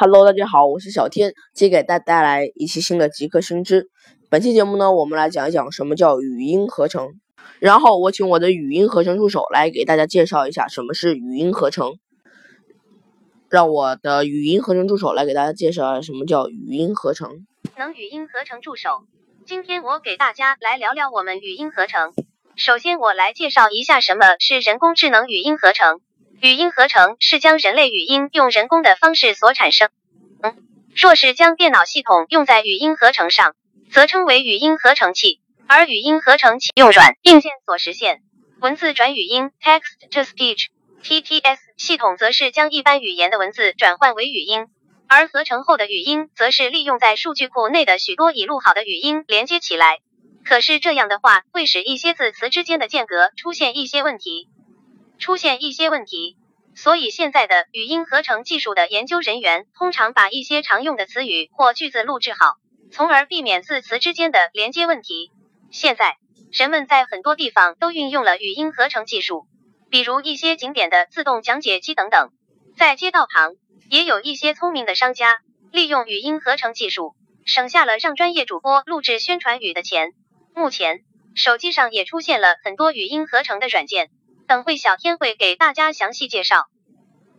Hello，大家好，我是小天，今天给大家带来一期新的极客新知。本期节目呢，我们来讲一讲什么叫语音合成。然后我请我的语音合成助手来给大家介绍一下什么是语音合成。让我的语音合成助手来给大家介绍一下什么叫语音合成。能语音合成助手，今天我给大家来聊聊我们语音合成。首先，我来介绍一下什么是人工智能语音合成。语音合成是将人类语音用人工的方式所产生。嗯，若是将电脑系统用在语音合成上，则称为语音合成器。而语音合成器用软硬件所实现，文字转语音 （Text to Speech，TTS） 系统则是将一般语言的文字转换为语音，而合成后的语音则是利用在数据库内的许多已录好的语音连接起来。可是这样的话，会使一些字词之间的间隔出现一些问题，出现一些问题。所以现在的语音合成技术的研究人员通常把一些常用的词语或句子录制好，从而避免字词之间的连接问题。现在人们在很多地方都运用了语音合成技术，比如一些景点的自动讲解机等等。在街道旁，也有一些聪明的商家利用语音合成技术，省下了让专业主播录制宣传语的钱。目前，手机上也出现了很多语音合成的软件，等会小天会给大家详细介绍。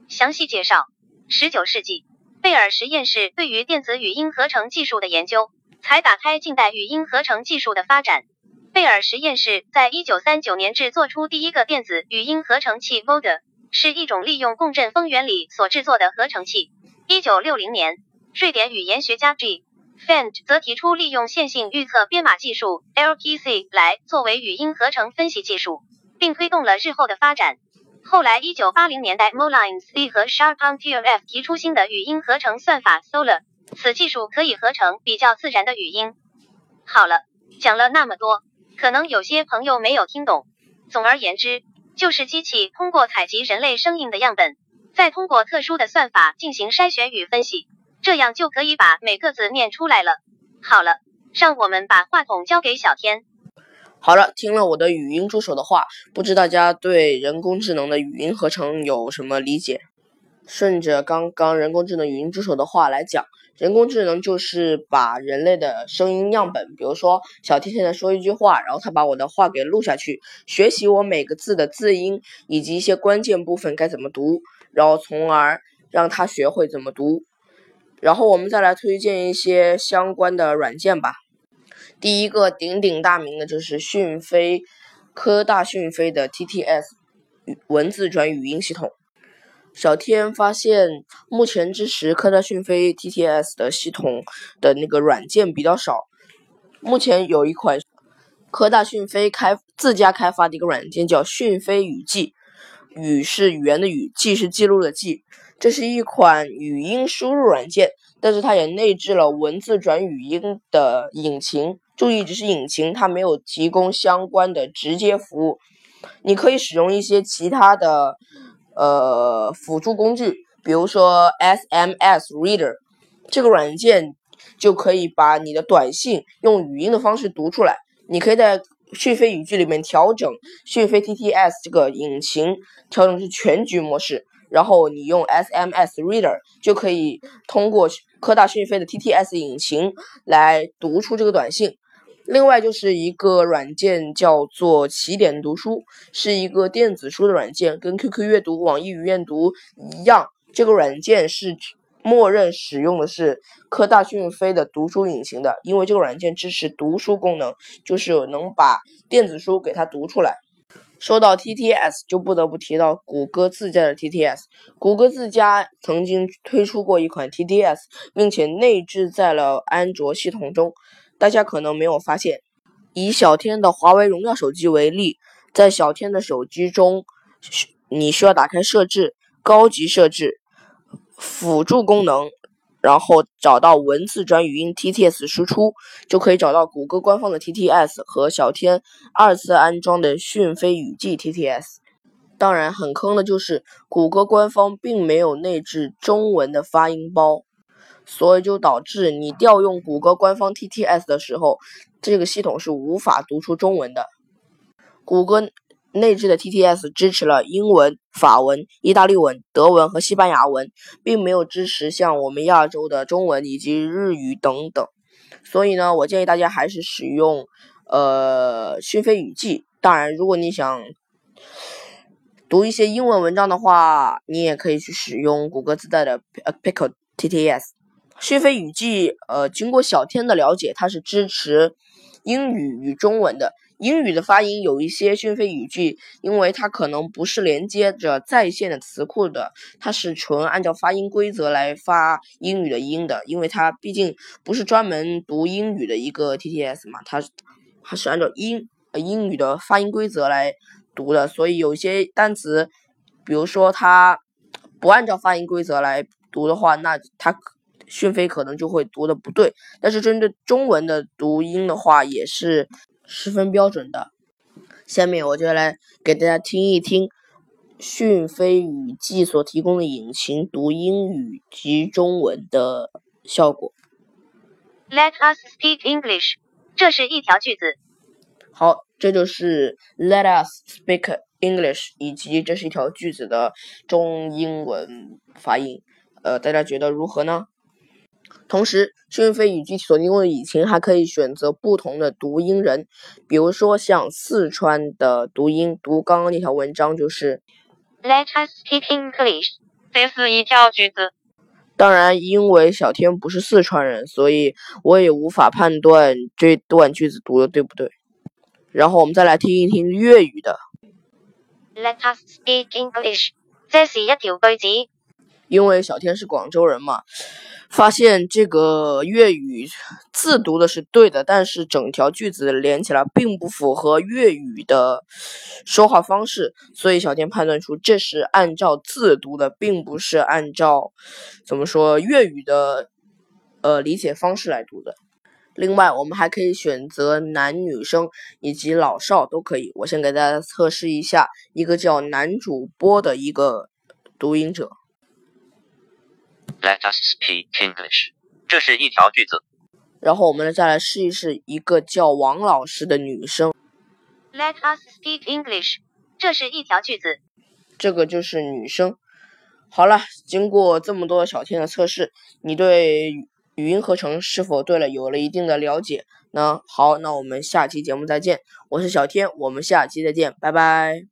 详细介绍：十九世纪，贝尔实验室对于电子语音合成技术的研究，才打开近代语音合成技术的发展。贝尔实验室在一九三九年制作出第一个电子语音合成器 Voda，是一种利用共振风原理所制作的合成器。一九六零年，瑞典语言学家 G。Fend 则提出利用线性预测编码技术 （LPC） 来作为语音合成分析技术，并推动了日后的发展。后来，一九八零年代，Moline 和 Sharpontierf 提出新的语音合成算法 Solar，此技术可以合成比较自然的语音。好了，讲了那么多，可能有些朋友没有听懂。总而言之，就是机器通过采集人类声音的样本，再通过特殊的算法进行筛选与分析。这样就可以把每个字念出来了。好了，让我们把话筒交给小天。好了，听了我的语音助手的话，不知大家对人工智能的语音合成有什么理解？顺着刚刚人工智能语音助手的话来讲，人工智能就是把人类的声音样本，比如说小天现在说一句话，然后他把我的话给录下去，学习我每个字的字音以及一些关键部分该怎么读，然后从而让他学会怎么读。然后我们再来推荐一些相关的软件吧。第一个鼎鼎大名的就是讯飞科大讯飞的 TTS 文字转语音系统。小天发现，目前支持科大讯飞 TTS 的系统的那个软件比较少。目前有一款科大讯飞开自家开发的一个软件叫讯飞语记，语是语言的语，记是记录的记。这是一款语音输入软件，但是它也内置了文字转语音的引擎。注意，只是引擎，它没有提供相关的直接服务。你可以使用一些其他的呃辅助工具，比如说 SMS Reader 这个软件就可以把你的短信用语音的方式读出来。你可以在讯飞语句里面调整讯飞 TTS 这个引擎，调整至全局模式。然后你用 SMS Reader 就可以通过科大讯飞的 TTS 引擎来读出这个短信。另外就是一个软件叫做起点读书，是一个电子书的软件，跟 QQ 阅读、网易云阅读一样。这个软件是默认使用的是科大讯飞的读书引擎的，因为这个软件支持读书功能，就是能把电子书给它读出来。说到 TTS，就不得不提到谷歌自家的 TTS。谷歌自家曾经推出过一款 TTS，并且内置在了安卓系统中。大家可能没有发现，以小天的华为荣耀手机为例，在小天的手机中，你需要打开设置、高级设置、辅助功能。然后找到文字转语音 TTS 输出，就可以找到谷歌官方的 TTS 和小天二次安装的讯飞语记 TTS。当然，很坑的就是谷歌官方并没有内置中文的发音包，所以就导致你调用谷歌官方 TTS 的时候，这个系统是无法读出中文的。谷歌内置的 TTS 支持了英文、法文、意大利文、德文和西班牙文，并没有支持像我们亚洲的中文以及日语等等。所以呢，我建议大家还是使用呃讯飞语记。当然，如果你想读一些英文文章的话，你也可以去使用谷歌自带的 Pico TTS。讯飞语记，呃，经过小天的了解，它是支持英语与中文的。英语的发音有一些讯飞语句，因为它可能不是连接着在线的词库的，它是纯按照发音规则来发英语的音的，因为它毕竟不是专门读英语的一个 TTS 嘛，它它是按照英英语的发音规则来读的，所以有些单词，比如说它不按照发音规则来读的话，那它讯飞可能就会读的不对。但是针对中文的读音的话，也是。十分标准的。下面我就来给大家听一听讯飞语记所提供的引擎读英语及中文的效果。Let us speak English。这是一条句子。好，这就是 Let us speak English，以及这是一条句子的中英文发音。呃，大家觉得如何呢？同时，讯飞语句所提供的引擎还可以选择不同的读音人，比如说像四川的读音读刚刚那条文章就是 Let us speak English。这是一条句子。当然，因为小天不是四川人，所以我也无法判断这段句子读的对不对。然后我们再来听一听粤语的。Let us speak English。这是一条句子。因为小天是广州人嘛。发现这个粤语字读的是对的，但是整条句子连起来并不符合粤语的说话方式，所以小天判断出这是按照字读的，并不是按照怎么说粤语的呃理解方式来读的。另外，我们还可以选择男女生以及老少都可以。我先给大家测试一下一个叫男主播的一个读音者。Let us speak English。这是一条句子。然后我们再来试一试一个叫王老师的女生。Let us speak English。这是一条句子。这个就是女生。好了，经过这么多小天的测试，你对语音合成是否对了有了一定的了解呢？好，那我们下期节目再见。我是小天，我们下期再见，拜拜。